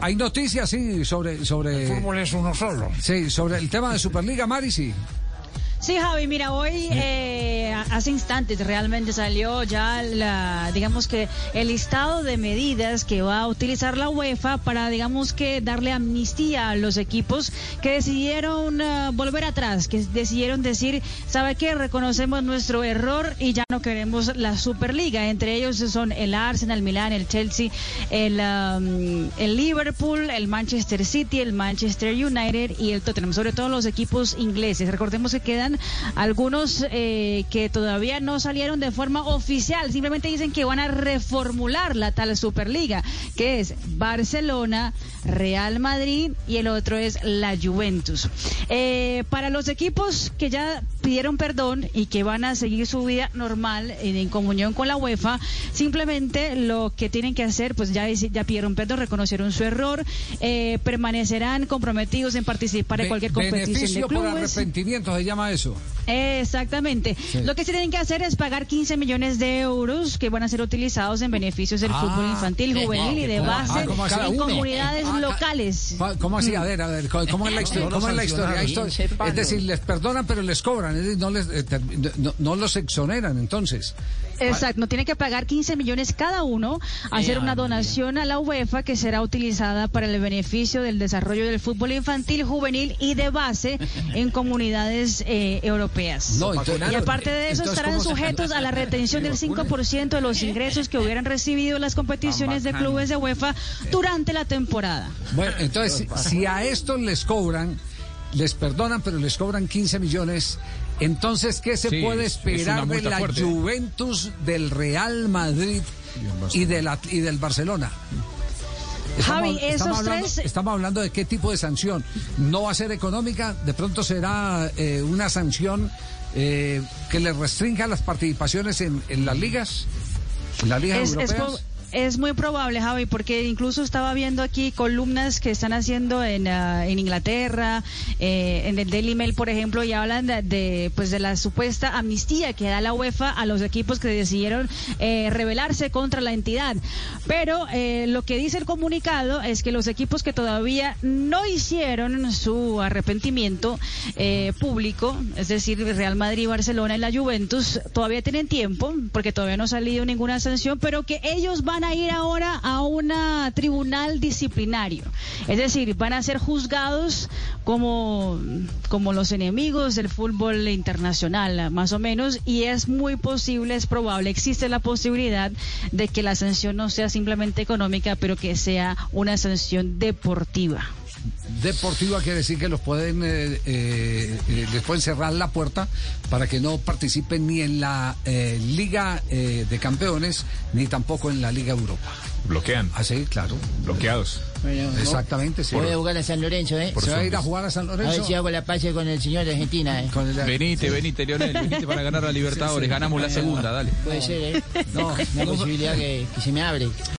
Hay noticias, sí, sobre... sobre El fútbol es uno solo. Sí, sobre el tema de Superliga, Mari, sí. Sí, Javi, mira, hoy eh, hace instantes realmente salió ya la, digamos que el listado de medidas que va a utilizar la UEFA para, digamos que darle amnistía a los equipos que decidieron uh, volver atrás, que decidieron decir, ¿sabe qué? Reconocemos nuestro error y ya no queremos la Superliga. Entre ellos son el Arsenal, el Milán, el Chelsea, el, um, el Liverpool, el Manchester City, el Manchester United y el Tottenham, sobre todo los equipos ingleses. Recordemos que quedan algunos eh, que todavía no salieron de forma oficial, simplemente dicen que van a reformular la tal Superliga, que es Barcelona, Real Madrid y el otro es la Juventus. Eh, para los equipos que ya pidieron perdón y que van a seguir su vida normal en, en comunión con la UEFA, simplemente lo que tienen que hacer, pues ya, ya pidieron perdón, reconocieron su error, eh, permanecerán comprometidos en participar en cualquier competición Beneficio de clubes. por arrepentimiento se llama eso. Exactamente. Lo que se tienen que hacer es pagar 15 millones de euros que van a ser utilizados en beneficios del Ah, fútbol infantil, eh, juvenil y de base Ah, en comunidades Ah, ah, locales. ¿Cómo así? A ver, a ver, ¿cómo es la historia? No lo ¿Cómo es la historia? sancionaron. Esto- es decir, les perdonan, pero les cobran, es decir, no, les, eh, no, no los exoneran, entonces. Exacto, tienen que pagar 15 millones cada uno, hacer una donación a la UEFA que será utilizada para el beneficio del desarrollo del fútbol infantil, juvenil y de base en comunidades eh, europeas. No, entonces- Y aparte de eso estarán ¿cómo se- sujetos a la retención del 5% de los ingresos que hubieran recibido las competiciones de clubes de UEFA durante la temporada. Bueno, entonces, si a estos les cobran, les perdonan, pero les cobran 15 millones, entonces, ¿qué se Sí, puede esperar de la fuerte. Juventus, del Real Madrid y, de la, y del Barcelona? Javi, esos hablando, tres- estamos hablando de qué tipo de sanción. No va a ser económica, de pronto será eh, una sanción eh, que le restrinja las participaciones en, en las ligas, en las ligas Es, es, europeas. Es muy probable, Javi, porque incluso estaba viendo aquí columnas que están haciendo en, ah, en Inglaterra, eh, en el Daily Mail, por ejemplo, y hablan de, pues de la supuesta amnistía que da la UEFA a los equipos que decidieron eh, rebelarse contra la entidad. Pero eh, lo que dice el comunicado es que los equipos que todavía no hicieron su arrepentimiento eh, público, es decir, Real Madrid, Barcelona y la Juventus, todavía tienen tiempo, porque todavía no ha salido ninguna sanción, pero que ellos van a ir ahora a un tribunal disciplinario. Es decir, van a ser juzgados como, como los enemigos del fútbol internacional, más o menos, y es muy posible, es probable, existe la posibilidad de que la sanción no sea simplemente económica, pero que sea una sanción deportiva. Deportiva quiere decir que los pueden eh, eh, eh, les pueden cerrar la puerta para que no participen ni en la eh, Liga eh, de Campeones ni tampoco en la Liga Europa. Bloquean, Así, claro. bloqueados. Bueno, Exactamente, sí. Voy a jugar a San Lorenzo, ¿eh? Por Se va a ir a jugar a San A ver Lorenzo. si hago la paz con el señor de Argentina, ¿eh? Con el- Venite, venite, Lionel, venite para ganar la Libertadores. Ganamos la segunda, dale. Puede ser, ¿eh? No, Una posibilidad que, que se me abre.